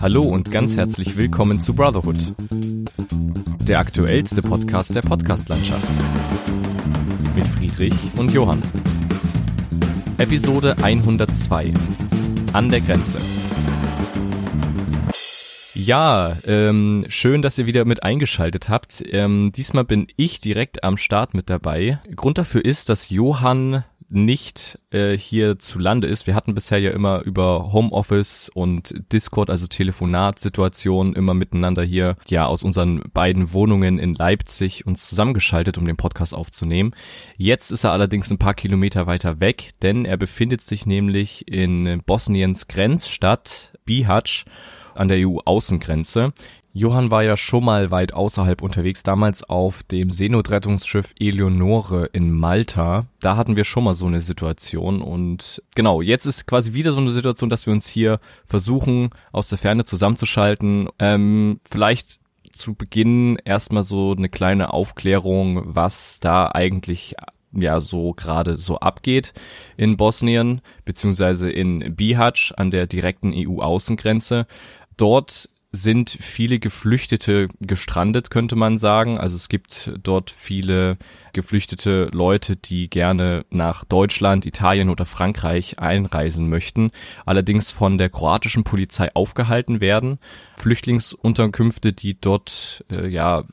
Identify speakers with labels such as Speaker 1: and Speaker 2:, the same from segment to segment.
Speaker 1: Hallo und ganz herzlich willkommen zu Brotherhood, der aktuellste Podcast der Podcastlandschaft. Mit Friedrich und Johann. Episode 102. An der Grenze. Ja, ähm, schön, dass ihr wieder mit eingeschaltet habt. Ähm, diesmal bin ich direkt am Start mit dabei. Grund dafür ist, dass Johann nicht äh, hier zu Lande ist. Wir hatten bisher ja immer über Homeoffice und Discord, also Telefonatsituationen, immer miteinander hier, ja, aus unseren beiden Wohnungen in Leipzig uns zusammengeschaltet, um den Podcast aufzunehmen. Jetzt ist er allerdings ein paar Kilometer weiter weg, denn er befindet sich nämlich in Bosniens Grenzstadt Bihać an der EU-Außengrenze. Johann war ja schon mal weit außerhalb unterwegs, damals auf dem Seenotrettungsschiff Eleonore in Malta. Da hatten wir schon mal so eine Situation und genau, jetzt ist quasi wieder so eine Situation, dass wir uns hier versuchen, aus der Ferne zusammenzuschalten. Ähm, vielleicht zu Beginn erstmal so eine kleine Aufklärung, was da eigentlich ja so gerade so abgeht in Bosnien beziehungsweise in Bihać an der direkten EU-Außengrenze. Dort sind viele Geflüchtete gestrandet, könnte man sagen. Also es gibt dort viele geflüchtete Leute, die gerne nach Deutschland, Italien oder Frankreich einreisen möchten, allerdings von der kroatischen Polizei aufgehalten werden. Flüchtlingsunterkünfte, die dort äh, ja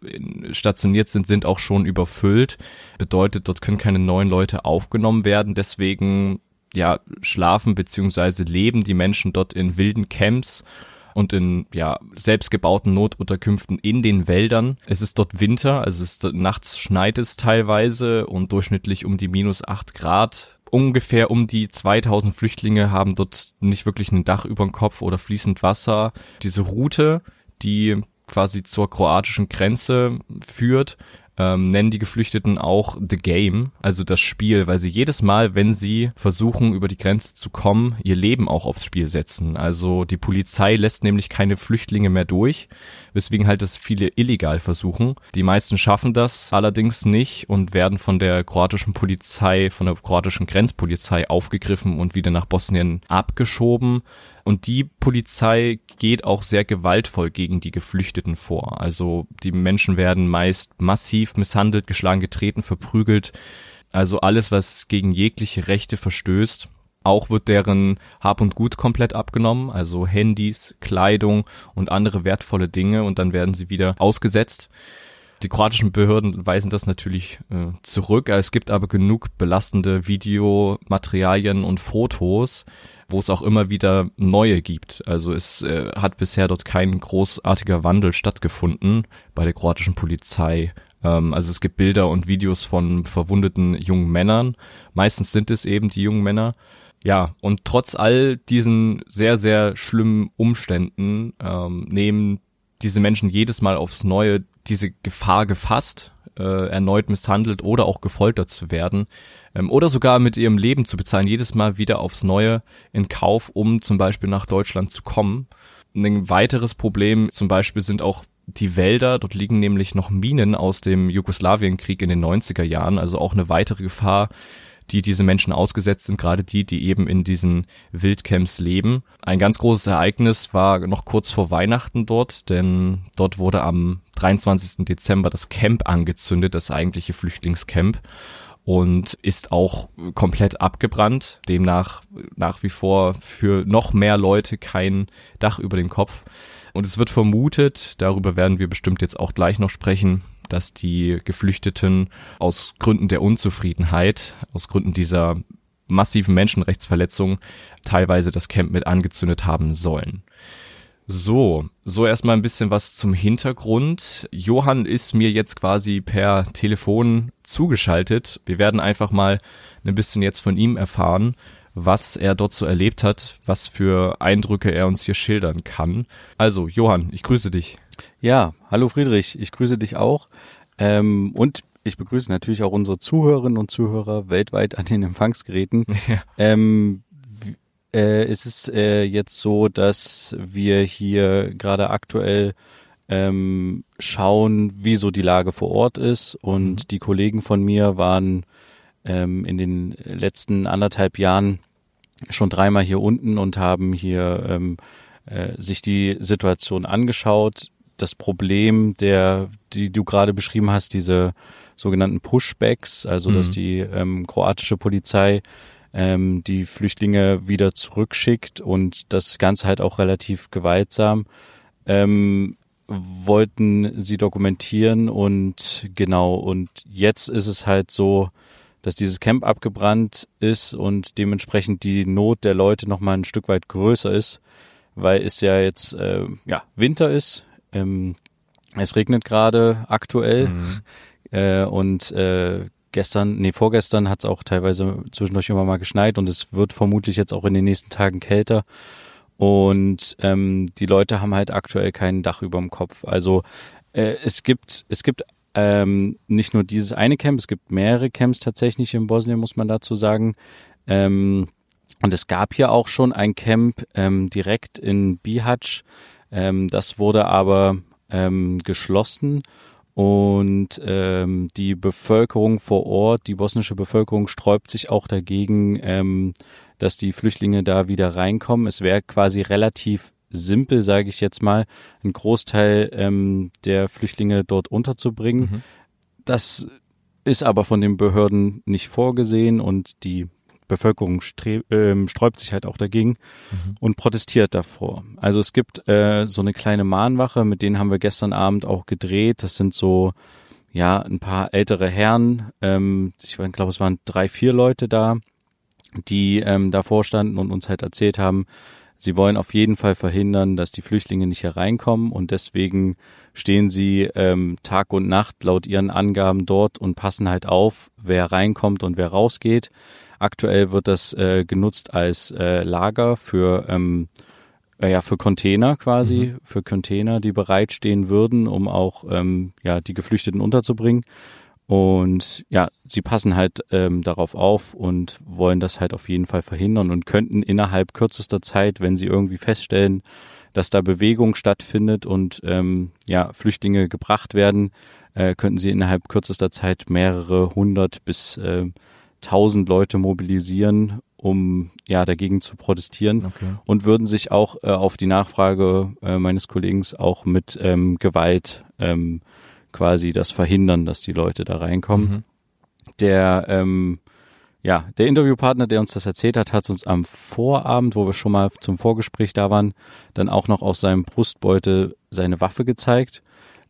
Speaker 1: stationiert sind, sind auch schon überfüllt. Bedeutet, dort können keine neuen Leute aufgenommen werden. Deswegen ja schlafen beziehungsweise leben die Menschen dort in wilden Camps und in ja selbstgebauten Notunterkünften in den Wäldern. Es ist dort Winter, also es ist, nachts schneit es teilweise und durchschnittlich um die minus acht Grad. Ungefähr um die 2000 Flüchtlinge haben dort nicht wirklich ein Dach über dem Kopf oder fließend Wasser. Diese Route, die quasi zur kroatischen Grenze führt, ähm, nennen die Geflüchteten auch The Game, also das Spiel, weil sie jedes Mal, wenn sie versuchen, über die Grenze zu kommen, ihr Leben auch aufs Spiel setzen. Also die Polizei lässt nämlich keine Flüchtlinge mehr durch, weswegen halt das viele illegal versuchen. Die meisten schaffen das allerdings nicht und werden von der kroatischen Polizei, von der kroatischen Grenzpolizei aufgegriffen und wieder nach Bosnien abgeschoben. Und die Polizei geht auch sehr gewaltvoll gegen die Geflüchteten vor. Also die Menschen werden meist massiv misshandelt, geschlagen, getreten, verprügelt. Also alles, was gegen jegliche Rechte verstößt. Auch wird deren Hab und Gut komplett abgenommen, also Handys, Kleidung und andere wertvolle Dinge und dann werden sie wieder ausgesetzt. Die kroatischen Behörden weisen das natürlich äh, zurück. Es gibt aber genug belastende Videomaterialien und Fotos, wo es auch immer wieder neue gibt. Also es äh, hat bisher dort kein großartiger Wandel stattgefunden bei der kroatischen Polizei. Ähm, also es gibt Bilder und Videos von verwundeten jungen Männern. Meistens sind es eben die jungen Männer. Ja, und trotz all diesen sehr, sehr schlimmen Umständen ähm, nehmen diese Menschen jedes Mal aufs Neue diese Gefahr gefasst, äh, erneut misshandelt oder auch gefoltert zu werden ähm, oder sogar mit ihrem Leben zu bezahlen, jedes Mal wieder aufs Neue in Kauf, um zum Beispiel nach Deutschland zu kommen. Ein weiteres Problem zum Beispiel sind auch die Wälder. Dort liegen nämlich noch Minen aus dem Jugoslawienkrieg in den 90er Jahren, also auch eine weitere Gefahr die diese Menschen ausgesetzt sind, gerade die, die eben in diesen Wildcamps leben. Ein ganz großes Ereignis war noch kurz vor Weihnachten dort, denn dort wurde am 23. Dezember das Camp angezündet, das eigentliche Flüchtlingscamp und ist auch komplett abgebrannt. Demnach nach wie vor für noch mehr Leute kein Dach über dem Kopf. Und es wird vermutet, darüber werden wir bestimmt jetzt auch gleich noch sprechen, dass die Geflüchteten aus Gründen der Unzufriedenheit, aus Gründen dieser massiven Menschenrechtsverletzungen teilweise das Camp mit angezündet haben sollen. So, so erstmal ein bisschen was zum Hintergrund. Johann ist mir jetzt quasi per Telefon zugeschaltet. Wir werden einfach mal ein bisschen jetzt von ihm erfahren, was er dort so erlebt hat, was für Eindrücke er uns hier schildern kann. Also, Johann, ich grüße dich.
Speaker 2: Ja, hallo Friedrich, ich grüße dich auch. Ähm, und ich begrüße natürlich auch unsere Zuhörerinnen und Zuhörer weltweit an den Empfangsgeräten. Ja. Ähm, äh, es ist äh, jetzt so, dass wir hier gerade aktuell ähm, schauen, wie so die Lage vor Ort ist. Und mhm. die Kollegen von mir waren ähm, in den letzten anderthalb Jahren schon dreimal hier unten und haben hier ähm, äh, sich die Situation angeschaut. Das Problem, der, die du gerade beschrieben hast, diese sogenannten Pushbacks, also dass mhm. die ähm, kroatische Polizei ähm, die Flüchtlinge wieder zurückschickt und das Ganze halt auch relativ gewaltsam. Ähm, wollten sie dokumentieren und genau, und jetzt ist es halt so, dass dieses Camp abgebrannt ist und dementsprechend die Not der Leute nochmal ein Stück weit größer ist, weil es ja jetzt äh, ja, Winter ist. Ähm, es regnet gerade aktuell mhm. äh, und äh, gestern, nee, vorgestern hat es auch teilweise zwischendurch immer mal geschneit und es wird vermutlich jetzt auch in den nächsten Tagen kälter. Und ähm, die Leute haben halt aktuell kein Dach über dem Kopf. Also äh, es gibt, es gibt ähm, nicht nur dieses eine Camp, es gibt mehrere Camps tatsächlich in Bosnien, muss man dazu sagen. Ähm, und es gab hier auch schon ein Camp ähm, direkt in Bihać. Ähm, das wurde aber ähm, geschlossen und ähm, die Bevölkerung vor Ort, die bosnische Bevölkerung sträubt sich auch dagegen, ähm, dass die Flüchtlinge da wieder reinkommen. Es wäre quasi relativ simpel, sage ich jetzt mal, einen Großteil ähm, der Flüchtlinge dort unterzubringen. Mhm. Das ist aber von den Behörden nicht vorgesehen und die Bevölkerung äh, sträubt sich halt auch dagegen mhm. und protestiert davor. Also es gibt äh, so eine kleine Mahnwache, mit denen haben wir gestern Abend auch gedreht. Das sind so ja ein paar ältere Herren. Ähm, ich glaube, es waren drei, vier Leute da, die ähm, davor standen und uns halt erzählt haben, Sie wollen auf jeden Fall verhindern, dass die Flüchtlinge nicht hereinkommen und deswegen stehen sie ähm, Tag und Nacht laut ihren Angaben dort und passen halt auf, wer reinkommt und wer rausgeht. Aktuell wird das äh, genutzt als äh, Lager für ähm, äh, ja für Container quasi, mhm. für Container, die bereitstehen würden, um auch ähm, ja die Geflüchteten unterzubringen. Und ja, sie passen halt ähm, darauf auf und wollen das halt auf jeden Fall verhindern und könnten innerhalb kürzester Zeit, wenn sie irgendwie feststellen, dass da Bewegung stattfindet und ähm, ja, Flüchtlinge gebracht werden, äh, könnten sie innerhalb kürzester Zeit mehrere hundert bis äh, tausend Leute mobilisieren, um ja dagegen zu protestieren okay. und würden sich auch äh, auf die Nachfrage äh, meines Kollegen auch mit ähm, Gewalt ähm, quasi das verhindern, dass die Leute da reinkommen. Mhm. Der, ähm, ja, der Interviewpartner, der uns das erzählt hat, hat uns am Vorabend, wo wir schon mal zum Vorgespräch da waren, dann auch noch aus seinem Brustbeutel seine Waffe gezeigt.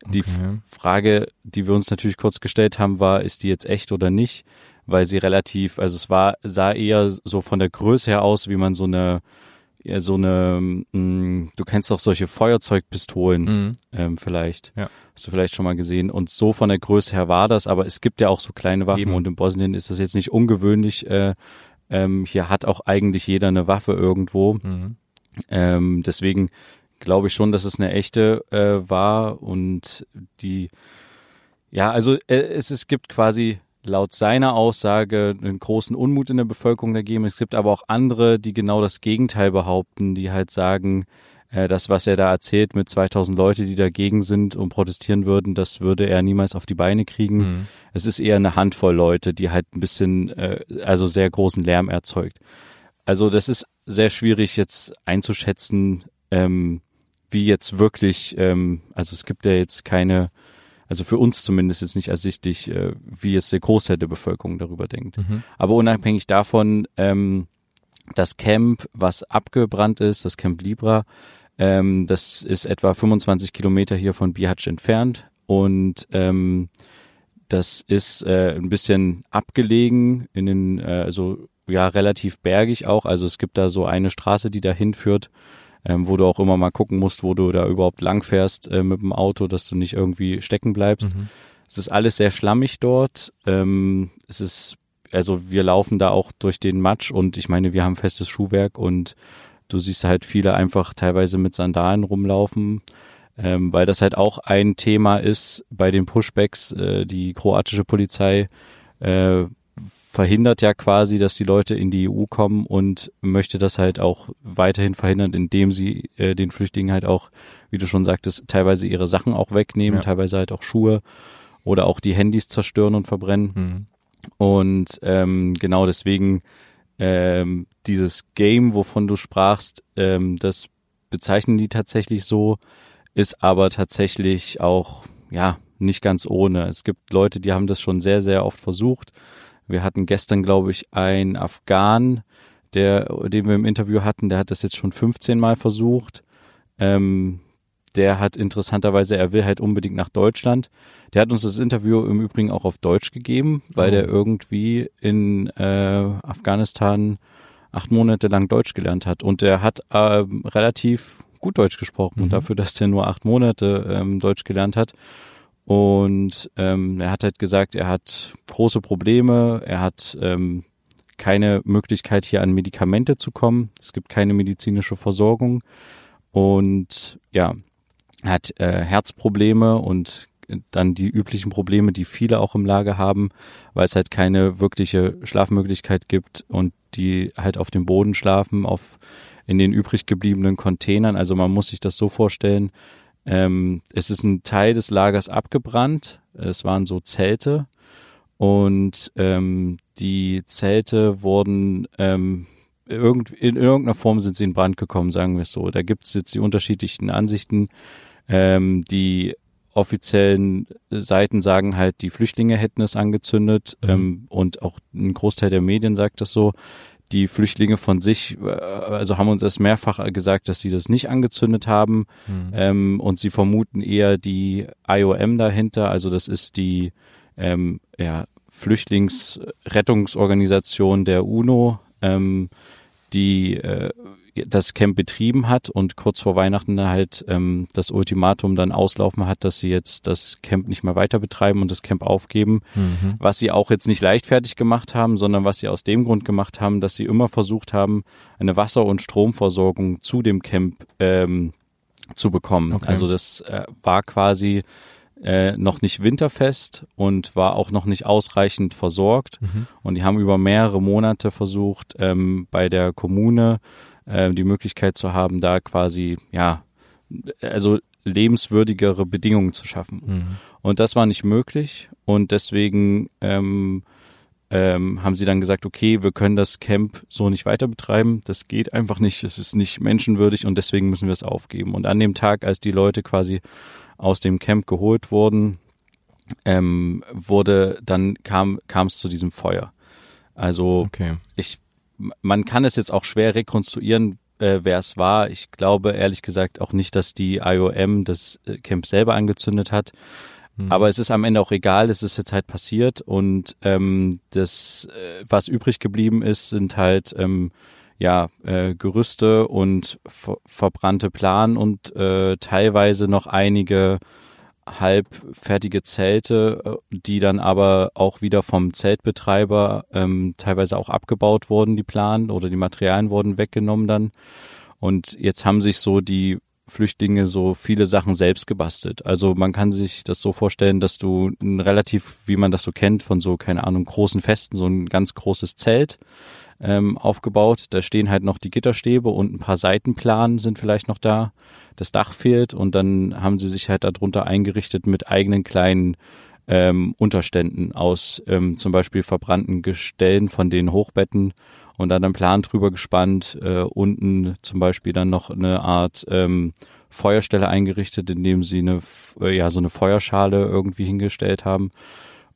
Speaker 2: Die okay. Frage, die wir uns natürlich kurz gestellt haben, war, ist die jetzt echt oder nicht? Weil sie relativ, also es war, sah eher so von der Größe her aus, wie man so eine ja, so eine, mh, mm, du kennst doch solche Feuerzeugpistolen mhm. ähm, vielleicht. Ja. Hast du vielleicht schon mal gesehen. Und so von der Größe her war das, aber es gibt ja auch so kleine Waffen Eben. und in Bosnien ist das jetzt nicht ungewöhnlich. Äh, ähm, hier hat auch eigentlich jeder eine Waffe irgendwo. Mhm. Ähm, deswegen glaube ich schon, dass es eine echte äh, war und die ja, also äh, es, es gibt quasi laut seiner Aussage einen großen Unmut in der Bevölkerung dagegen. Es gibt aber auch andere, die genau das Gegenteil behaupten, die halt sagen, äh, das, was er da erzählt mit 2000 Leute, die dagegen sind und protestieren würden, das würde er niemals auf die Beine kriegen. Mhm. Es ist eher eine Handvoll Leute, die halt ein bisschen, äh, also sehr großen Lärm erzeugt. Also das ist sehr schwierig jetzt einzuschätzen, ähm, wie jetzt wirklich, ähm, also es gibt ja jetzt keine also für uns zumindest jetzt nicht ersichtlich, äh, wie jetzt der Großteil der Bevölkerung darüber denkt. Mhm. Aber unabhängig davon, ähm, das Camp, was abgebrannt ist, das Camp Libra, ähm, das ist etwa 25 Kilometer hier von Bihać entfernt und ähm, das ist äh, ein bisschen abgelegen in den, äh, also ja relativ bergig auch. Also es gibt da so eine Straße, die da hinführt ähm, wo du auch immer mal gucken musst, wo du da überhaupt lang fährst äh, mit dem Auto, dass du nicht irgendwie stecken bleibst. Mhm. Es ist alles sehr schlammig dort. Ähm, es ist, also wir laufen da auch durch den Matsch und ich meine, wir haben festes Schuhwerk und du siehst halt viele einfach teilweise mit Sandalen rumlaufen. Ähm, weil das halt auch ein Thema ist bei den Pushbacks. Äh, die kroatische Polizei äh, verhindert ja quasi, dass die Leute in die EU kommen und möchte das halt auch weiterhin verhindern, indem sie äh, den Flüchtlingen halt auch, wie du schon sagtest, teilweise ihre Sachen auch wegnehmen, ja. teilweise halt auch Schuhe oder auch die Handys zerstören und verbrennen. Mhm. Und ähm, genau deswegen ähm, dieses Game, wovon du sprachst, ähm, das bezeichnen die tatsächlich so, ist aber tatsächlich auch, ja, nicht ganz ohne. Es gibt Leute, die haben das schon sehr, sehr oft versucht. Wir hatten gestern, glaube ich, einen Afghan, der, den wir im Interview hatten, der hat das jetzt schon 15 Mal versucht. Ähm, der hat interessanterweise, er will halt unbedingt nach Deutschland. Der hat uns das Interview im Übrigen auch auf Deutsch gegeben, weil oh. der irgendwie in äh, Afghanistan acht Monate lang Deutsch gelernt hat. Und der hat äh, relativ gut Deutsch gesprochen, mhm. dafür, dass der nur acht Monate ähm, Deutsch gelernt hat. Und ähm, er hat halt gesagt, er hat große Probleme, er hat ähm, keine Möglichkeit hier an Medikamente zu kommen. Es gibt keine medizinische Versorgung und ja, hat äh, Herzprobleme und dann die üblichen Probleme, die viele auch im Lager haben, weil es halt keine wirkliche Schlafmöglichkeit gibt und die halt auf dem Boden schlafen, auf in den übrig gebliebenen Containern. Also man muss sich das so vorstellen, ähm, es ist ein Teil des Lagers abgebrannt. Es waren so Zelte und ähm, die Zelte wurden ähm, irgend, in irgendeiner Form sind sie in Brand gekommen, sagen wir es so. Da gibt es jetzt die unterschiedlichen Ansichten. Ähm, die offiziellen Seiten sagen halt, die Flüchtlinge hätten es angezündet mhm. ähm, und auch ein Großteil der Medien sagt das so. Die Flüchtlinge von sich, äh, also haben uns das mehrfach gesagt, dass sie das nicht angezündet haben mhm. ähm, und sie vermuten eher die IOM dahinter, also das ist die ähm, ja, Flüchtlingsrettungsorganisation der UNO, ähm, die äh, das Camp betrieben hat und kurz vor Weihnachten halt ähm, das Ultimatum dann auslaufen hat, dass sie jetzt das Camp nicht mehr weiter betreiben und das Camp aufgeben, mhm. was sie auch jetzt nicht leichtfertig gemacht haben, sondern was sie aus dem Grund gemacht haben, dass sie immer versucht haben, eine Wasser- und Stromversorgung zu dem Camp ähm, zu bekommen. Okay. Also das äh, war quasi äh, noch nicht winterfest und war auch noch nicht ausreichend versorgt. Mhm. Und die haben über mehrere Monate versucht, ähm, bei der Kommune äh, die Möglichkeit zu haben, da quasi, ja, also lebenswürdigere Bedingungen zu schaffen. Mhm. Und das war nicht möglich und deswegen ähm, ähm, haben sie dann gesagt, okay, wir können das Camp so nicht weiter betreiben, das geht einfach nicht, es ist nicht menschenwürdig und deswegen müssen wir es aufgeben. Und an dem Tag, als die Leute quasi aus dem Camp geholt wurden, ähm, wurde dann kam kam es zu diesem Feuer. Also okay. ich man kann es jetzt auch schwer rekonstruieren, äh, wer es war. Ich glaube ehrlich gesagt auch nicht, dass die IOM das äh, Camp selber angezündet hat. Mhm. Aber es ist am Ende auch egal, es ist jetzt halt passiert und ähm, das, äh, was übrig geblieben ist, sind halt ähm, ja äh, Gerüste und ver verbrannte Plan und äh, teilweise noch einige halbfertige Zelte, äh, die dann aber auch wieder vom Zeltbetreiber ähm, teilweise auch abgebaut wurden, die Planen oder die Materialien wurden weggenommen dann. Und jetzt haben sich so die Flüchtlinge so viele Sachen selbst gebastelt. Also man kann sich das so vorstellen, dass du ein relativ, wie man das so kennt, von so, keine Ahnung, großen Festen, so ein ganz großes Zelt ähm, aufgebaut. Da stehen halt noch die Gitterstäbe und ein paar Seitenplanen sind vielleicht noch da. Das Dach fehlt und dann haben sie sich halt darunter eingerichtet mit eigenen kleinen ähm, Unterständen aus ähm, zum Beispiel verbrannten Gestellen von den Hochbetten und dann einen Plan drüber gespannt, äh, unten zum Beispiel dann noch eine Art ähm, Feuerstelle eingerichtet, indem sie eine, äh, ja, so eine Feuerschale irgendwie hingestellt haben.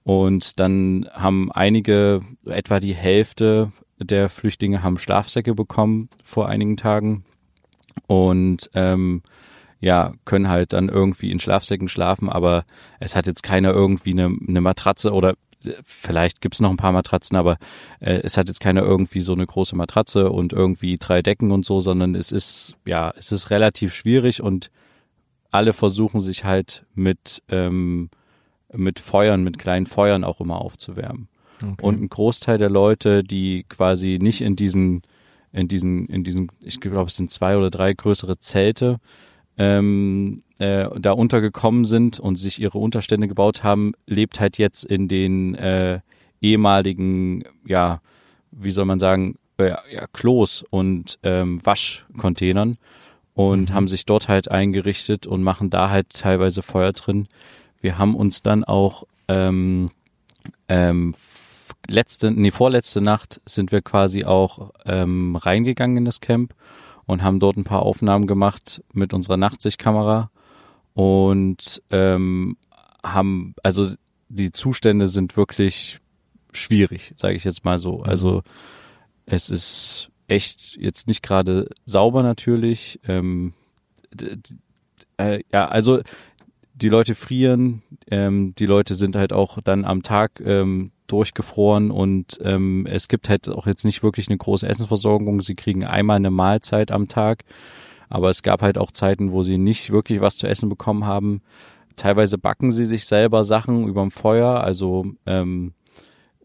Speaker 2: Und dann haben einige, etwa die Hälfte der Flüchtlinge haben Schlafsäcke bekommen vor einigen Tagen und ähm, ja, können halt dann irgendwie in Schlafsäcken schlafen, aber es hat jetzt keiner irgendwie eine, eine Matratze oder äh, vielleicht gibt's noch ein paar Matratzen, aber äh, es hat jetzt keiner irgendwie so eine große Matratze und irgendwie drei Decken und so, sondern es ist, ja, es ist relativ schwierig und alle versuchen sich halt mit, ähm, mit Feuern, mit kleinen Feuern auch immer aufzuwärmen. Okay. Und ein Großteil der Leute, die quasi nicht in diesen, in diesen, in diesen, ich glaube, es sind zwei oder drei größere Zelte, ähm, äh, da untergekommen sind und sich ihre Unterstände gebaut haben, lebt halt jetzt in den äh, ehemaligen, ja, wie soll man sagen, äh, ja, Klos und ähm, Waschcontainern und mhm. haben sich dort halt eingerichtet und machen da halt teilweise Feuer drin. Wir haben uns dann auch ähm, ähm, letzte, nee, vorletzte Nacht sind wir quasi auch ähm, reingegangen in das Camp und haben dort ein paar Aufnahmen gemacht mit unserer Nachtsichtkamera und ähm, haben, also die Zustände sind wirklich schwierig, sage ich jetzt mal so. Also es ist echt jetzt nicht gerade sauber natürlich. Ähm, äh, ja, also die Leute frieren, ähm, die Leute sind halt auch dann am Tag ähm, durchgefroren und ähm, es gibt halt auch jetzt nicht wirklich eine große Essensversorgung. Sie kriegen einmal eine Mahlzeit am Tag, aber es gab halt auch Zeiten, wo sie nicht wirklich was zu essen bekommen haben. Teilweise backen sie sich selber Sachen überm Feuer, also ähm,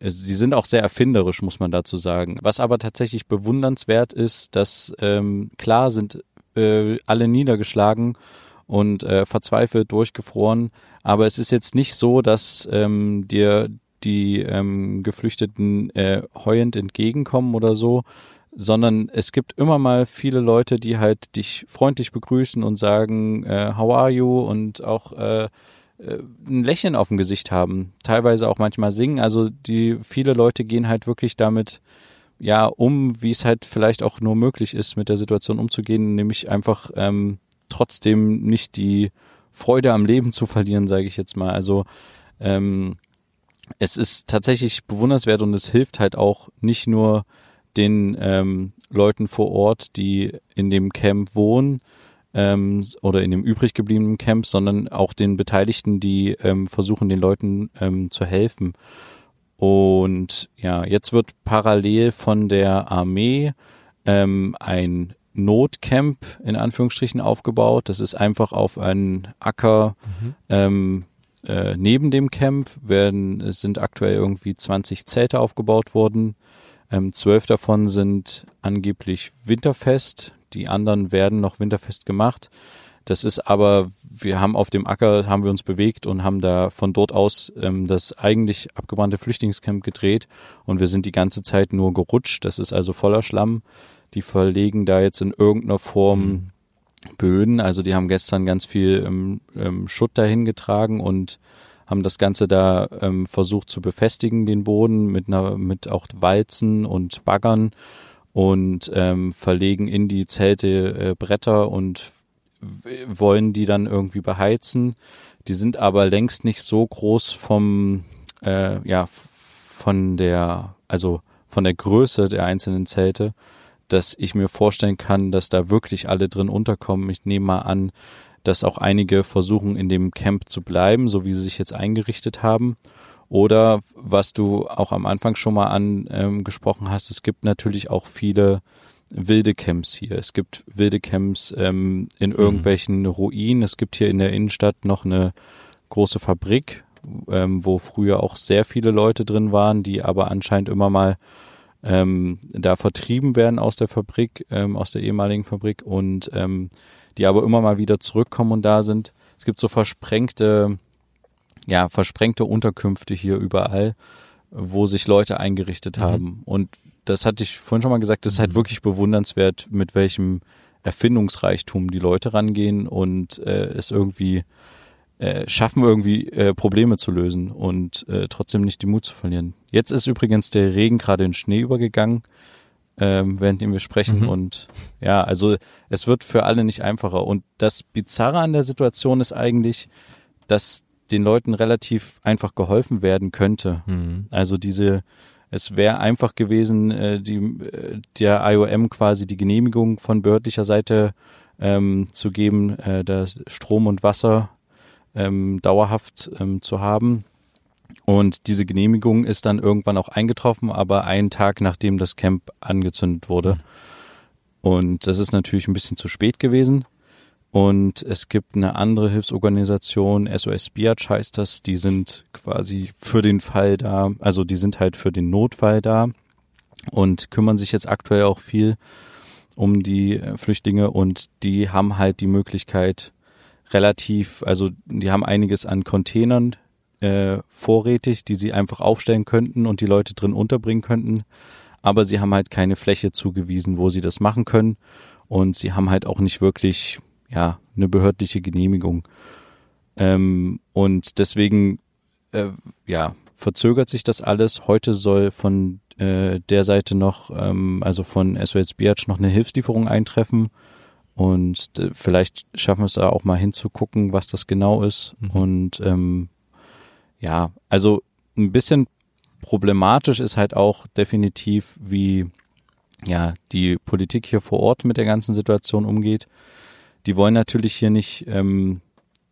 Speaker 2: sie sind auch sehr erfinderisch, muss man dazu sagen. Was aber tatsächlich bewundernswert ist, dass ähm, klar sind äh, alle niedergeschlagen und äh, verzweifelt durchgefroren. Aber es ist jetzt nicht so, dass ähm, dir die ähm, Geflüchteten äh, heuend entgegenkommen oder so, sondern es gibt immer mal viele Leute, die halt dich freundlich begrüßen und sagen, äh, how are you? Und auch äh, äh, ein Lächeln auf dem Gesicht haben, teilweise auch manchmal singen. Also die viele Leute gehen halt wirklich damit ja um, wie es halt vielleicht auch nur möglich ist, mit der Situation umzugehen, nämlich einfach ähm, trotzdem nicht die Freude am Leben zu verlieren, sage ich jetzt mal. Also ähm, es ist tatsächlich bewunderswert und es hilft halt auch nicht nur den ähm, Leuten vor Ort, die in dem Camp wohnen ähm, oder in dem übrig gebliebenen Camp, sondern auch den Beteiligten, die ähm, versuchen, den Leuten ähm, zu helfen. Und ja, jetzt wird parallel von der Armee ähm, ein Notcamp in Anführungsstrichen aufgebaut. Das ist einfach auf einen Acker mhm. Äh, neben dem Camp werden, sind aktuell irgendwie 20 Zelte aufgebaut worden. Ähm, zwölf davon sind angeblich winterfest. Die anderen werden noch winterfest gemacht. Das ist aber, wir haben auf dem Acker, haben wir uns bewegt und haben da von dort aus ähm, das eigentlich abgebrannte Flüchtlingscamp gedreht und wir sind die ganze Zeit nur gerutscht. Das ist also voller Schlamm. Die verlegen da jetzt in irgendeiner Form mhm. Böden. Also die haben gestern ganz viel ähm, ähm, Schutt dahin getragen und haben das Ganze da ähm, versucht zu befestigen, den Boden mit einer, mit auch Walzen und Baggern und ähm, verlegen in die Zelte äh, Bretter und wollen die dann irgendwie beheizen. Die sind aber längst nicht so groß vom, äh, ja, von der, also von der Größe der einzelnen Zelte, dass ich mir vorstellen kann, dass da wirklich alle drin unterkommen. Ich nehme mal an, dass auch einige versuchen, in dem Camp zu bleiben, so wie sie sich jetzt eingerichtet haben. Oder was du auch am Anfang schon mal angesprochen ähm, hast, es gibt natürlich auch viele wilde Camps hier. Es gibt wilde Camps ähm, in mhm. irgendwelchen mhm. Ruinen. Es gibt hier in der Innenstadt noch eine große Fabrik, ähm, wo früher auch sehr viele Leute drin waren, die aber anscheinend immer mal ähm, da vertrieben werden aus der Fabrik, ähm, aus der ehemaligen Fabrik und ähm, die aber immer mal wieder zurückkommen und da sind. Es gibt so versprengte, ja, versprengte Unterkünfte hier überall, wo sich Leute eingerichtet mhm. haben. Und das hatte ich vorhin schon mal gesagt, das ist halt mhm. wirklich bewundernswert, mit welchem Erfindungsreichtum die Leute rangehen und äh, es irgendwie äh, schaffen, irgendwie äh, Probleme zu lösen und äh, trotzdem nicht die Mut zu verlieren. Jetzt ist übrigens der Regen gerade in Schnee übergegangen, ähm, während wir sprechen. Mhm. Und ja, also es wird für alle nicht einfacher. Und das Bizarre an der Situation ist eigentlich, dass den Leuten relativ einfach geholfen werden könnte. Mhm. Also diese, es wäre einfach gewesen, äh, die, äh, der IOM quasi die Genehmigung von behördlicher Seite ähm, zu geben, äh, das Strom und Wasser ähm, dauerhaft ähm, zu haben. Und diese Genehmigung ist dann irgendwann auch eingetroffen, aber einen Tag nachdem das Camp angezündet wurde. Und das ist natürlich ein bisschen zu spät gewesen. Und es gibt eine andere Hilfsorganisation, SOS Biatch heißt das, die sind quasi für den Fall da, also die sind halt für den Notfall da und kümmern sich jetzt aktuell auch viel um die Flüchtlinge und die haben halt die Möglichkeit, relativ, also die haben einiges an Containern äh, vorrätig, die sie einfach aufstellen könnten und die Leute drin unterbringen könnten. Aber sie haben halt keine Fläche zugewiesen, wo sie das machen können. Und sie haben halt auch nicht wirklich, ja, eine behördliche Genehmigung. Ähm, und deswegen, äh, ja, verzögert sich das alles. Heute soll von äh, der Seite noch, ähm, also von SOS Biatch noch eine Hilfslieferung eintreffen. Und äh, vielleicht schaffen wir es da auch mal hinzugucken, was das genau ist. Mhm. Und ähm, ja, also ein bisschen problematisch ist halt auch definitiv, wie ja die Politik hier vor Ort mit der ganzen Situation umgeht. Die wollen natürlich hier nicht ähm,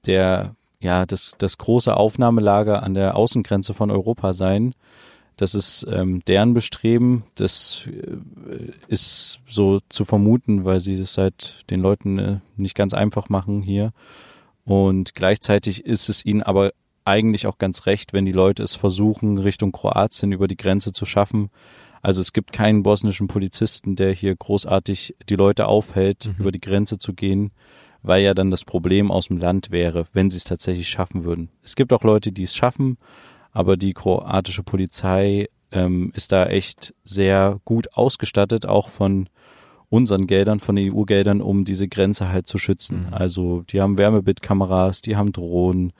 Speaker 2: der ja das das große Aufnahmelager an der Außengrenze von Europa sein. Das ist ähm, deren Bestreben. Das äh, ist so zu vermuten, weil sie das halt den Leuten äh, nicht ganz einfach machen hier. Und gleichzeitig ist es ihnen aber eigentlich auch ganz recht, wenn die Leute es versuchen, Richtung Kroatien über die Grenze zu schaffen. Also es gibt keinen bosnischen Polizisten, der hier großartig die Leute aufhält, mhm. über die Grenze zu gehen, weil ja dann das Problem aus dem Land wäre, wenn sie es tatsächlich schaffen würden. Es gibt auch Leute, die es schaffen, aber die kroatische Polizei ähm, ist da echt sehr gut ausgestattet, auch von unseren Geldern, von den EU-Geldern, um diese Grenze halt zu schützen. Mhm. Also die haben Wärmebildkameras, die haben Drohnen,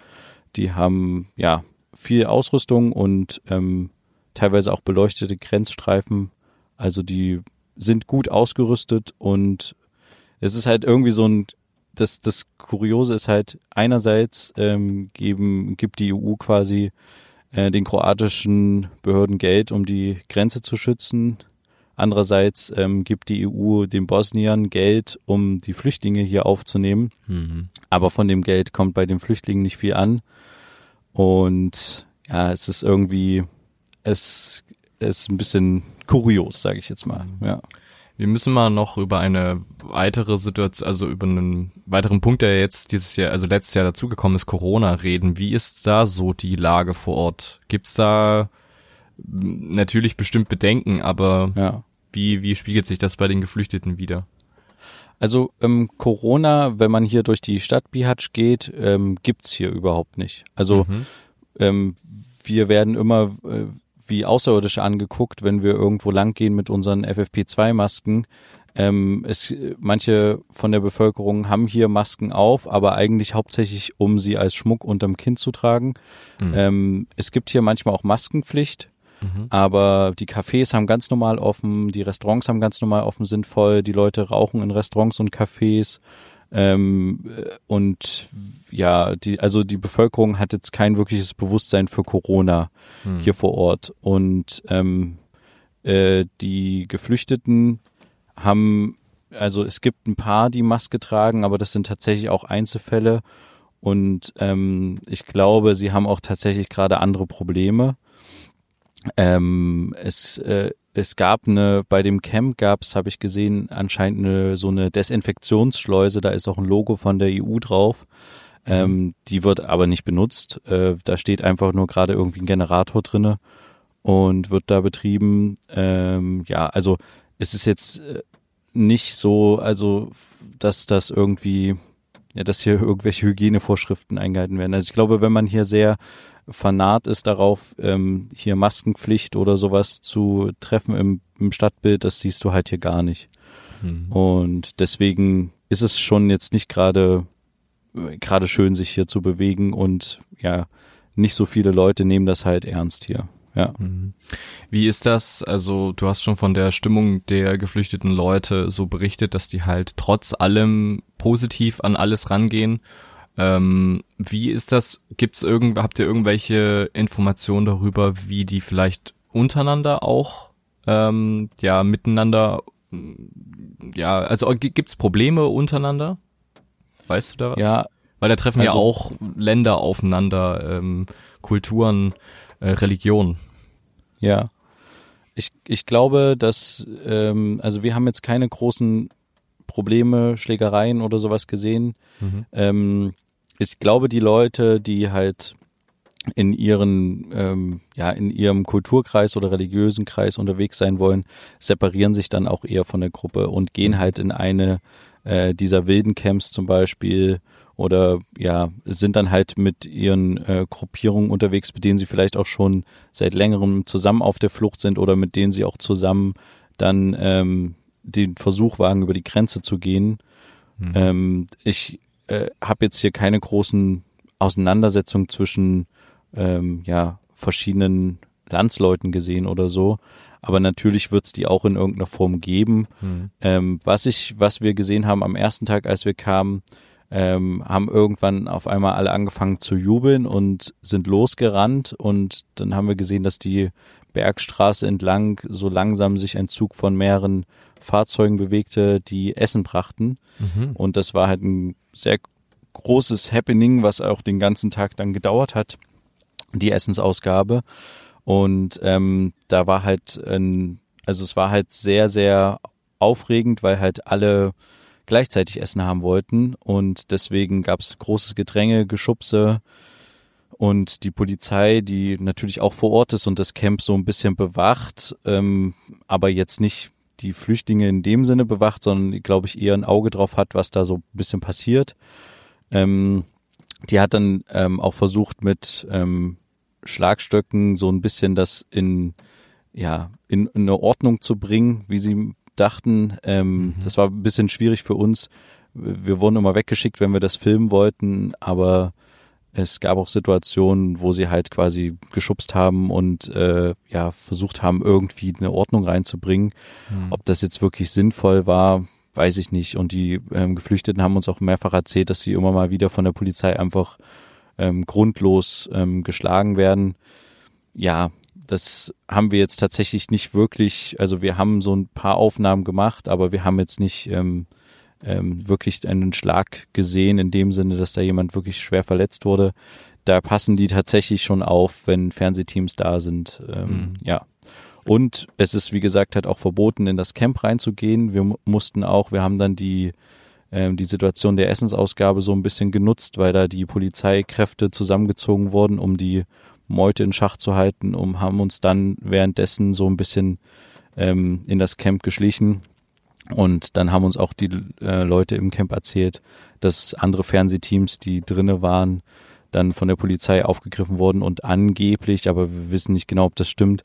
Speaker 2: die haben ja viel Ausrüstung und ähm, teilweise auch beleuchtete Grenzstreifen. Also die sind gut ausgerüstet und es ist halt irgendwie so ein das das Kuriose ist halt einerseits ähm, geben gibt die EU quasi äh, den kroatischen Behörden Geld, um die Grenze zu schützen. Andererseits ähm, gibt die EU den Bosniern Geld, um die Flüchtlinge hier aufzunehmen. Mhm. Aber von dem Geld kommt bei den Flüchtlingen nicht viel an. Und ja, es ist irgendwie, es ist ein bisschen kurios, sage ich jetzt mal. Ja.
Speaker 1: Wir müssen mal noch über eine weitere Situation, also über einen weiteren Punkt, der jetzt dieses Jahr, also letztes Jahr dazugekommen ist, Corona reden. Wie ist da so die Lage vor Ort? Gibt's da natürlich bestimmt Bedenken, aber ja. wie, wie spiegelt sich das bei den Geflüchteten wieder?
Speaker 2: Also ähm, Corona, wenn man hier durch die Stadt Bihać geht, ähm, gibt's hier überhaupt nicht. Also mhm. ähm, wir werden immer äh, wie Außerirdische angeguckt, wenn wir irgendwo langgehen mit unseren FFP2-Masken. Ähm, es, manche von der Bevölkerung haben hier Masken auf, aber eigentlich hauptsächlich, um sie als Schmuck unterm Kinn zu tragen. Mhm. Ähm, es gibt hier manchmal auch Maskenpflicht. Mhm. Aber die Cafés haben ganz normal offen, die Restaurants haben ganz normal offen, sind voll, die Leute rauchen in Restaurants und Cafés. Ähm, und ja, die, also die Bevölkerung hat jetzt kein wirkliches Bewusstsein für Corona mhm. hier vor Ort. Und ähm, äh, die Geflüchteten haben, also es gibt ein paar, die Maske tragen, aber das sind tatsächlich auch Einzelfälle. Und ähm, ich glaube, sie haben auch tatsächlich gerade andere Probleme. Ähm, es, äh, es gab eine, bei dem Camp gab es, habe ich gesehen, anscheinend eine, so eine Desinfektionsschleuse, da ist auch ein Logo von der EU drauf. Ähm, die wird aber nicht benutzt. Äh, da steht einfach nur gerade irgendwie ein Generator drinne und wird da betrieben. Ähm, ja, also es ist jetzt äh, nicht so, also dass das irgendwie, ja, dass hier irgendwelche Hygienevorschriften eingehalten werden. Also ich glaube, wenn man hier sehr fanat ist darauf, ähm, hier Maskenpflicht oder sowas zu treffen im, im Stadtbild, das siehst du halt hier gar nicht. Mhm. Und deswegen ist es schon jetzt nicht gerade gerade schön, sich hier zu bewegen und ja, nicht so viele Leute nehmen das halt ernst hier. Ja. Mhm.
Speaker 1: Wie ist das? Also, du hast schon von der Stimmung der geflüchteten Leute so berichtet, dass die halt trotz allem positiv an alles rangehen ähm, wie ist das? Gibt's irgend, habt ihr irgendwelche Informationen darüber, wie die vielleicht untereinander auch ähm, ja miteinander ja, also gibt's Probleme untereinander? Weißt du da was?
Speaker 2: Ja.
Speaker 1: Weil da treffen also, ja auch Länder aufeinander, ähm, Kulturen, äh, Religionen.
Speaker 2: Ja. Ich, ich glaube, dass, ähm, also wir haben jetzt keine großen Probleme, Schlägereien oder sowas gesehen. Mhm. Ähm, ich glaube, die Leute, die halt in ihren ähm, ja in ihrem Kulturkreis oder religiösen Kreis unterwegs sein wollen, separieren sich dann auch eher von der Gruppe und gehen halt in eine äh, dieser wilden Camps zum Beispiel oder ja sind dann halt mit ihren äh, Gruppierungen unterwegs, mit denen sie vielleicht auch schon seit längerem zusammen auf der Flucht sind oder mit denen sie auch zusammen dann ähm, den Versuch wagen, über die Grenze zu gehen. Mhm. Ähm, ich äh, habe jetzt hier keine großen Auseinandersetzungen zwischen ähm, ja, verschiedenen Landsleuten gesehen oder so. Aber natürlich wird es die auch in irgendeiner Form geben. Mhm. Ähm, was ich, was wir gesehen haben am ersten Tag, als wir kamen, ähm, haben irgendwann auf einmal alle angefangen zu jubeln und sind losgerannt und dann haben wir gesehen, dass die Bergstraße entlang so langsam sich ein Zug von mehreren Fahrzeugen bewegte, die Essen brachten. Mhm. Und das war halt ein sehr großes Happening, was auch den ganzen Tag dann gedauert hat, die Essensausgabe. Und ähm, da war halt ein, also es war halt sehr, sehr aufregend, weil halt alle gleichzeitig Essen haben wollten und deswegen gab es großes Gedränge, Geschubse und die Polizei, die natürlich auch vor Ort ist und das Camp so ein bisschen bewacht, ähm, aber jetzt nicht die Flüchtlinge in dem Sinne bewacht, sondern glaube ich eher ein Auge drauf hat, was da so ein bisschen passiert. Ähm, die hat dann ähm, auch versucht mit ähm, Schlagstöcken so ein bisschen das in ja in, in eine Ordnung zu bringen, wie sie dachten. Ähm, mhm. Das war ein bisschen schwierig für uns. Wir wurden immer weggeschickt, wenn wir das filmen wollten, aber es gab auch Situationen, wo sie halt quasi geschubst haben und äh, ja versucht haben, irgendwie eine Ordnung reinzubringen. Mhm. Ob das jetzt wirklich sinnvoll war, weiß ich nicht. Und die ähm, Geflüchteten haben uns auch mehrfach erzählt, dass sie immer mal wieder von der Polizei einfach ähm, grundlos ähm, geschlagen werden. Ja, das haben wir jetzt tatsächlich nicht wirklich, also wir haben so ein paar Aufnahmen gemacht, aber wir haben jetzt nicht ähm, ähm, wirklich einen Schlag gesehen in dem Sinne, dass da jemand wirklich schwer verletzt wurde. Da passen die tatsächlich schon auf, wenn Fernsehteams da sind. Ähm, mhm. Ja. Und es ist, wie gesagt, halt auch verboten, in das Camp reinzugehen. Wir mussten auch, wir haben dann die, ähm, die Situation der Essensausgabe so ein bisschen genutzt, weil da die Polizeikräfte zusammengezogen wurden, um die Meute in Schach zu halten, um haben uns dann währenddessen so ein bisschen ähm, in das Camp geschlichen. Und dann haben uns auch die äh, Leute im Camp erzählt, dass andere Fernsehteams, die drinne waren, dann von der Polizei aufgegriffen wurden und angeblich, aber wir wissen nicht genau, ob das stimmt,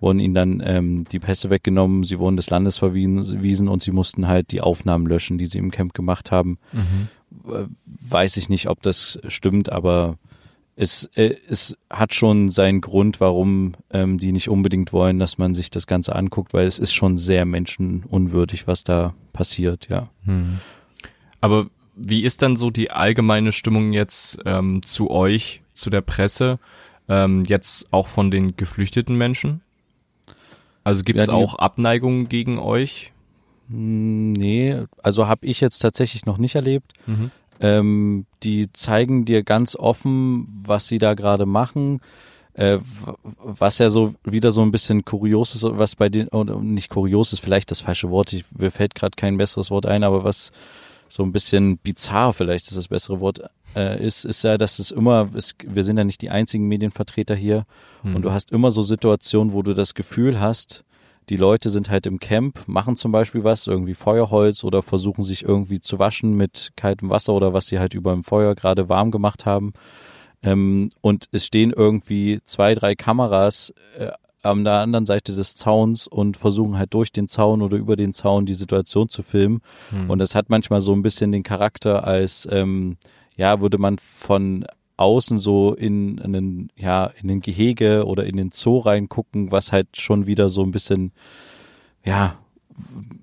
Speaker 2: wurden ihnen dann ähm, die Pässe weggenommen, sie wurden des Landes verwiesen und sie mussten halt die Aufnahmen löschen, die sie im Camp gemacht haben. Mhm. Weiß ich nicht, ob das stimmt, aber es, äh, es hat schon seinen Grund, warum ähm, die nicht unbedingt wollen, dass man sich das Ganze anguckt, weil es ist schon sehr menschenunwürdig, was da passiert, ja. Hm.
Speaker 1: Aber wie ist dann so die allgemeine Stimmung jetzt ähm, zu euch, zu der Presse, ähm, jetzt auch von den geflüchteten Menschen? Also gibt es ja, auch Abneigungen gegen euch?
Speaker 2: Hm, nee, also habe ich jetzt tatsächlich noch nicht erlebt. Mhm. Ähm, die zeigen dir ganz offen, was sie da gerade machen. Äh, was ja so wieder so ein bisschen kurios ist, was bei den, oder nicht kurios ist vielleicht das falsche Wort, ich, mir fällt gerade kein besseres Wort ein, aber was so ein bisschen bizarr vielleicht ist das bessere Wort, äh, ist, ist ja, dass es immer, es, wir sind ja nicht die einzigen Medienvertreter hier hm. und du hast immer so Situationen, wo du das Gefühl hast, die Leute sind halt im Camp, machen zum Beispiel was, irgendwie Feuerholz oder versuchen sich irgendwie zu waschen mit kaltem Wasser oder was sie halt über dem Feuer gerade warm gemacht haben. Ähm, und es stehen irgendwie zwei, drei Kameras äh, an der anderen Seite des Zauns und versuchen halt durch den Zaun oder über den Zaun die Situation zu filmen. Hm. Und es hat manchmal so ein bisschen den Charakter, als ähm, ja, würde man von außen so in, in den, ja, in den Gehege oder in den Zoo reingucken, was halt schon wieder so ein bisschen, ja,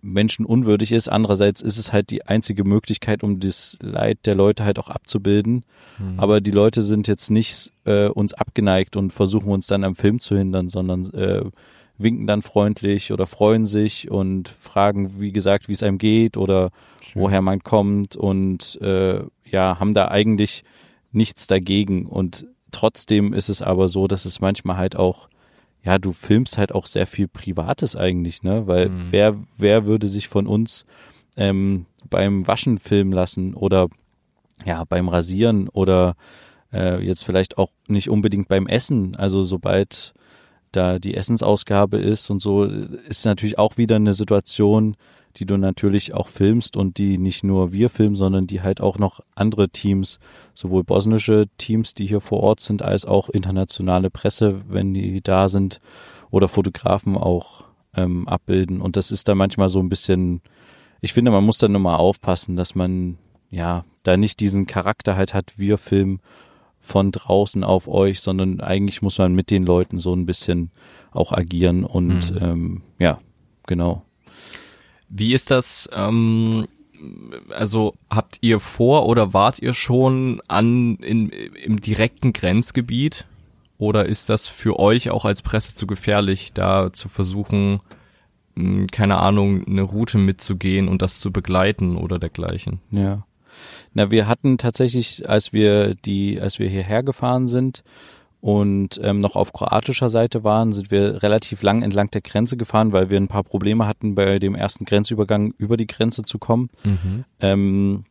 Speaker 2: menschenunwürdig ist. Andererseits ist es halt die einzige Möglichkeit, um das Leid der Leute halt auch abzubilden. Mhm. Aber die Leute sind jetzt nicht äh, uns abgeneigt und versuchen uns dann am Film zu hindern, sondern äh, winken dann freundlich oder freuen sich und fragen, wie gesagt, wie es einem geht oder Schön. woher man kommt und äh, ja, haben da eigentlich nichts dagegen. Und trotzdem ist es aber so, dass es manchmal halt auch, ja, du filmst halt auch sehr viel Privates eigentlich, ne? Weil mhm. wer, wer würde sich von uns ähm, beim Waschen filmen lassen oder ja, beim Rasieren oder äh, jetzt vielleicht auch nicht unbedingt beim Essen. Also sobald da die Essensausgabe ist und so, ist natürlich auch wieder eine Situation, die du natürlich auch filmst und die nicht nur wir filmen, sondern die halt auch noch andere Teams, sowohl bosnische Teams, die hier vor Ort sind, als auch internationale Presse, wenn die da sind, oder Fotografen auch ähm, abbilden. Und das ist dann manchmal so ein bisschen, ich finde, man muss dann nochmal aufpassen, dass man ja da nicht diesen Charakter halt hat, wir filmen von draußen auf euch, sondern eigentlich muss man mit den Leuten so ein bisschen auch agieren und mhm. ähm, ja, genau.
Speaker 1: Wie ist das? Ähm, also habt ihr vor oder wart ihr schon an in, im direkten Grenzgebiet? Oder ist das für euch auch als Presse zu gefährlich, da zu versuchen, hm, keine Ahnung, eine Route mitzugehen und das zu begleiten oder dergleichen?
Speaker 2: Ja. Na, wir hatten tatsächlich, als wir die, als wir hierher gefahren sind und ähm, noch auf kroatischer Seite waren, sind wir relativ lang entlang der Grenze gefahren, weil wir ein paar Probleme hatten, bei dem ersten Grenzübergang über die Grenze zu kommen. Mhm. Ähm,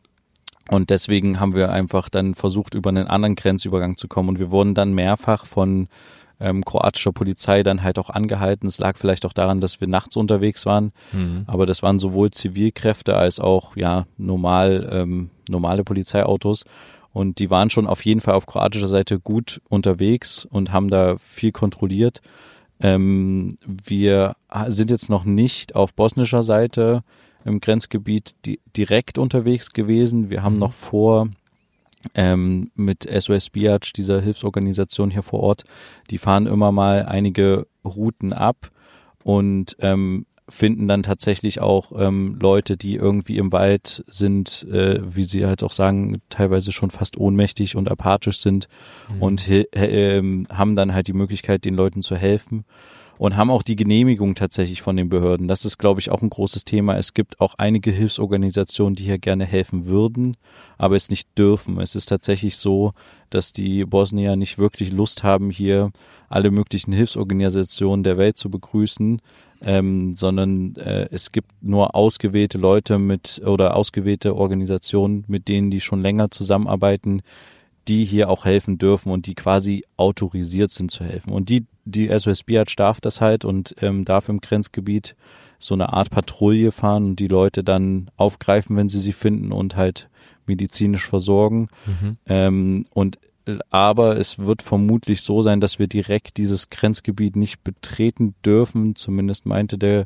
Speaker 2: und deswegen haben wir einfach dann versucht, über einen anderen Grenzübergang zu kommen. Und wir wurden dann mehrfach von ähm, kroatischer Polizei dann halt auch angehalten. Es lag vielleicht auch daran, dass wir nachts unterwegs waren. Mhm. Aber das waren sowohl Zivilkräfte als auch ja normal ähm, normale Polizeiautos. Und die waren schon auf jeden Fall auf kroatischer Seite gut unterwegs und haben da viel kontrolliert. Ähm, wir sind jetzt noch nicht auf bosnischer Seite im Grenzgebiet di direkt unterwegs gewesen. Wir haben mhm. noch vor, ähm, mit SOS Biac, dieser Hilfsorganisation hier vor Ort, die fahren immer mal einige Routen ab und ähm, finden dann tatsächlich auch ähm, Leute, die irgendwie im Wald sind, äh, wie sie halt auch sagen, teilweise schon fast ohnmächtig und apathisch sind mhm. und äh, haben dann halt die Möglichkeit, den Leuten zu helfen und haben auch die Genehmigung tatsächlich von den Behörden. Das ist, glaube ich, auch ein großes Thema. Es gibt auch einige Hilfsorganisationen, die hier gerne helfen würden, aber es nicht dürfen. Es ist tatsächlich so, dass die Bosnier nicht wirklich Lust haben, hier alle möglichen Hilfsorganisationen der Welt zu begrüßen, ähm, sondern äh, es gibt nur ausgewählte Leute mit oder ausgewählte Organisationen, mit denen die schon länger zusammenarbeiten, die hier auch helfen dürfen und die quasi autorisiert sind zu helfen. Und die, die SOS Biatch darf das halt und ähm, darf im Grenzgebiet so eine Art Patrouille fahren und die Leute dann aufgreifen, wenn sie sie finden und halt medizinisch versorgen. Mhm. Ähm, und aber es wird vermutlich so sein, dass wir direkt dieses Grenzgebiet nicht betreten dürfen. Zumindest meinte der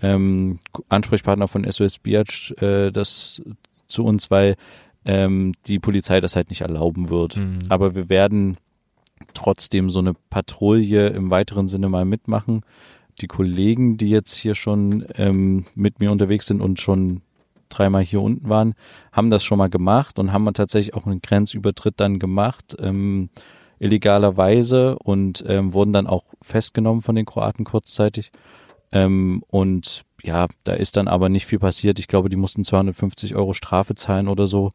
Speaker 2: ähm, Ansprechpartner von SOS Biatch äh, das zu uns, weil ähm, die Polizei das halt nicht erlauben wird. Mhm. Aber wir werden trotzdem so eine Patrouille im weiteren Sinne mal mitmachen. Die Kollegen, die jetzt hier schon ähm, mit mir unterwegs sind und schon dreimal hier unten waren, haben das schon mal gemacht und haben tatsächlich auch einen Grenzübertritt dann gemacht, ähm, illegalerweise und ähm, wurden dann auch festgenommen von den Kroaten kurzzeitig. Ähm, und ja, da ist dann aber nicht viel passiert. Ich glaube, die mussten 250 Euro Strafe zahlen oder so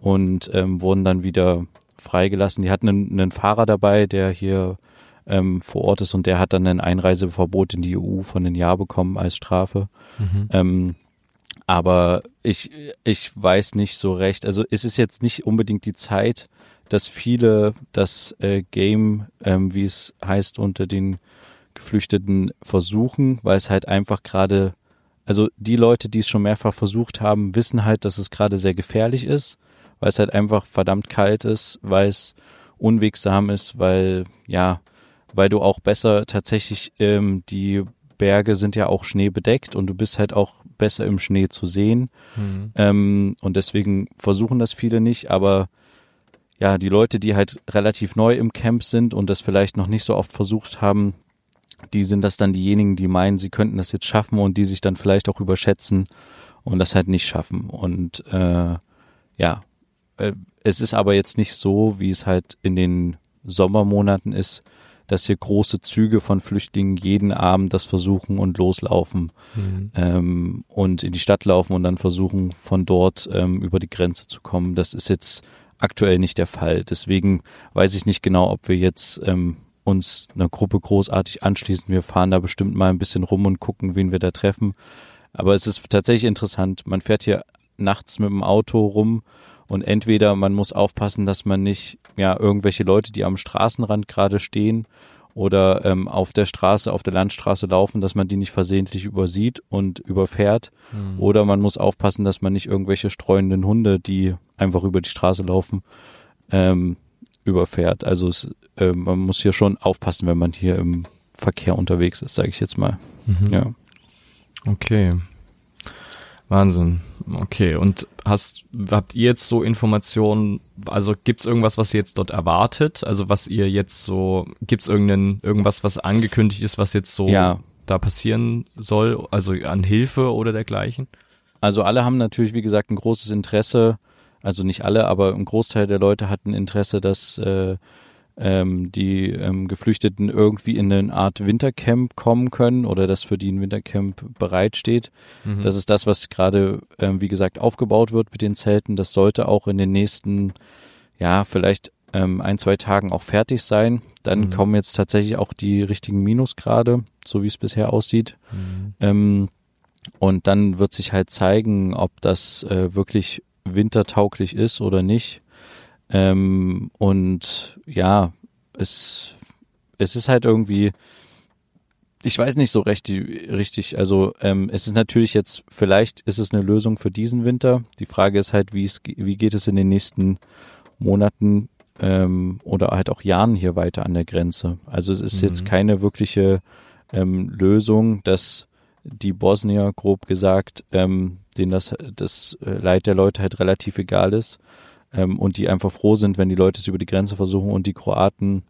Speaker 2: und ähm, wurden dann wieder freigelassen. Die hatten einen, einen Fahrer dabei, der hier ähm, vor Ort ist und der hat dann ein Einreiseverbot in die EU von einem Jahr bekommen als Strafe. Mhm. Ähm, aber ich, ich weiß nicht so recht. Also es ist jetzt nicht unbedingt die Zeit, dass viele das äh, Game, ähm, wie es heißt, unter den Geflüchteten versuchen, weil es halt einfach gerade, also die Leute, die es schon mehrfach versucht haben, wissen halt, dass es gerade sehr gefährlich ist, weil es halt einfach verdammt kalt ist, weil es unwegsam ist, weil, ja, weil du auch besser tatsächlich, ähm, die Berge sind ja auch schneebedeckt und du bist halt auch besser im Schnee zu sehen. Mhm. Ähm, und deswegen versuchen das viele nicht, aber ja, die Leute, die halt relativ neu im Camp sind und das vielleicht noch nicht so oft versucht haben, die sind das dann diejenigen, die meinen, sie könnten das jetzt schaffen und die sich dann vielleicht auch überschätzen und das halt nicht schaffen. Und äh, ja, äh, es ist aber jetzt nicht so, wie es halt in den Sommermonaten ist, dass hier große Züge von Flüchtlingen jeden Abend das versuchen und loslaufen mhm. ähm, und in die Stadt laufen und dann versuchen, von dort ähm, über die Grenze zu kommen. Das ist jetzt aktuell nicht der Fall. Deswegen weiß ich nicht genau, ob wir jetzt ähm, uns einer Gruppe großartig anschließen. Wir fahren da bestimmt mal ein bisschen rum und gucken, wen wir da treffen. Aber es ist tatsächlich interessant. Man fährt hier nachts mit dem Auto rum und entweder man muss aufpassen, dass man nicht ja irgendwelche Leute, die am Straßenrand gerade stehen oder ähm, auf der Straße, auf der Landstraße laufen, dass man die nicht versehentlich übersieht und überfährt. Mhm. Oder man muss aufpassen, dass man nicht irgendwelche streuenden Hunde, die einfach über die Straße laufen, ähm, überfährt. Also es, äh, man muss hier schon aufpassen, wenn man hier im Verkehr unterwegs ist, sage ich jetzt mal. Mhm. Ja.
Speaker 1: Okay. Wahnsinn. Okay, und hast habt ihr jetzt so Informationen, also gibt's irgendwas, was ihr jetzt dort erwartet? Also was ihr jetzt so, gibt's irgendeinen, irgendwas, was angekündigt ist, was jetzt so
Speaker 2: Ja.
Speaker 1: da passieren soll, also an Hilfe oder dergleichen?
Speaker 2: Also alle haben natürlich, wie gesagt, ein großes Interesse, also nicht alle, aber ein Großteil der Leute hat ein Interesse, dass äh, ähm, die ähm, Geflüchteten irgendwie in eine Art Wintercamp kommen können oder dass für die ein Wintercamp bereitsteht.
Speaker 1: Mhm.
Speaker 2: Das ist das, was gerade, ähm, wie gesagt, aufgebaut wird mit den Zelten. Das sollte auch in den nächsten, ja, vielleicht ähm, ein, zwei Tagen auch fertig sein. Dann
Speaker 1: Mhm.
Speaker 2: kommen jetzt tatsächlich auch die richtigen Minusgrade, so wie es bisher aussieht.
Speaker 1: Mhm.
Speaker 2: Ähm, und dann wird sich halt zeigen, ob das äh, wirklich wintertauglich ist oder nicht. Ähm, und ja, es, es ist halt irgendwie, ich weiß nicht so recht, die, richtig, also ähm, es ist natürlich jetzt, vielleicht ist es eine Lösung für diesen Winter. Die Frage ist halt, wie es, wie geht es in den nächsten Monaten ähm, oder halt auch Jahren hier weiter an der Grenze. Also es ist
Speaker 1: Mhm.
Speaker 2: jetzt keine wirkliche ähm, Lösung, dass die Bosnier, grob gesagt, ähm, denen das, das äh, Leid der Leute halt relativ egal ist ähm, und die einfach froh sind, wenn die Leute es über die Grenze versuchen und die Kroaten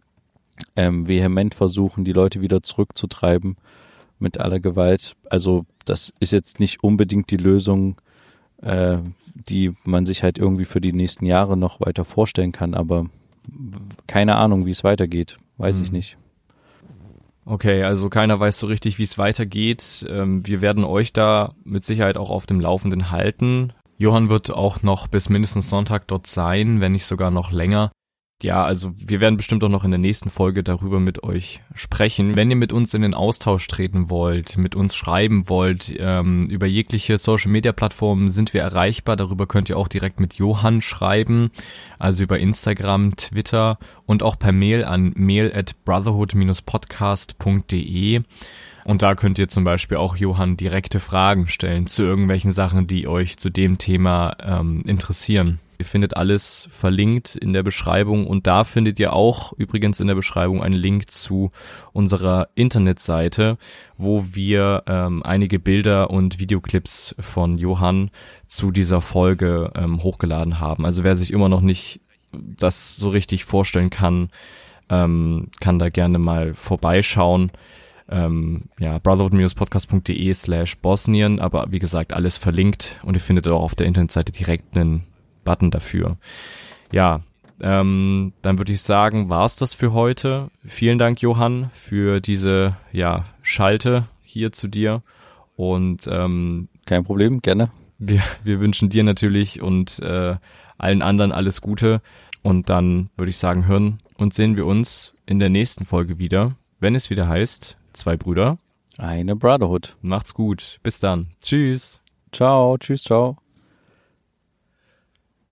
Speaker 2: ähm, vehement versuchen, die Leute wieder zurückzutreiben mit aller Gewalt. Also das ist jetzt nicht unbedingt die Lösung, äh, die man sich halt irgendwie für die nächsten Jahre noch weiter vorstellen kann, aber keine Ahnung, wie es weitergeht, weiß ich
Speaker 1: Mhm.
Speaker 2: nicht.
Speaker 1: Okay, also keiner weiß so richtig, wie es weitergeht. Ähm, wir werden euch da mit Sicherheit auch auf dem Laufenden halten. Johann wird auch noch bis mindestens Sonntag dort sein, wenn nicht sogar noch länger. Ja, also wir werden bestimmt auch noch in der nächsten Folge darüber mit euch sprechen. Wenn ihr mit uns in den Austausch treten wollt, mit uns schreiben wollt, ähm, über jegliche Social-Media-Plattformen sind wir erreichbar. Darüber könnt ihr auch direkt mit Johann schreiben, also über Instagram, Twitter und auch per Mail an mail at brotherhood-podcast.de. Und da könnt ihr zum Beispiel auch Johann direkte Fragen stellen zu irgendwelchen Sachen, die euch zu dem Thema ähm, interessieren. Ihr findet alles verlinkt in der Beschreibung und da findet ihr auch übrigens in der Beschreibung einen Link zu unserer Internetseite, wo wir ähm, einige Bilder und Videoclips von Johann zu dieser Folge ähm, hochgeladen haben. Also wer sich immer noch nicht das so richtig vorstellen kann, ähm, kann da gerne mal vorbeischauen. Ähm, ja, brotherhood-podcast.de slash Bosnien, aber wie gesagt, alles verlinkt und ihr findet auch auf der Internetseite direkt einen Button dafür. Ja, ähm, dann würde ich sagen, war's das für heute. Vielen Dank, Johann, für diese ja, Schalte hier zu dir. Und ähm,
Speaker 2: Kein Problem, gerne.
Speaker 1: wir, wir wünschen dir natürlich und äh, allen anderen alles Gute. Und dann würde ich sagen, hören und sehen wir uns in der nächsten Folge wieder, wenn es wieder heißt, zwei Brüder.
Speaker 2: Eine Brotherhood.
Speaker 1: Macht's gut. Bis dann. Tschüss.
Speaker 2: Ciao, tschüss, ciao.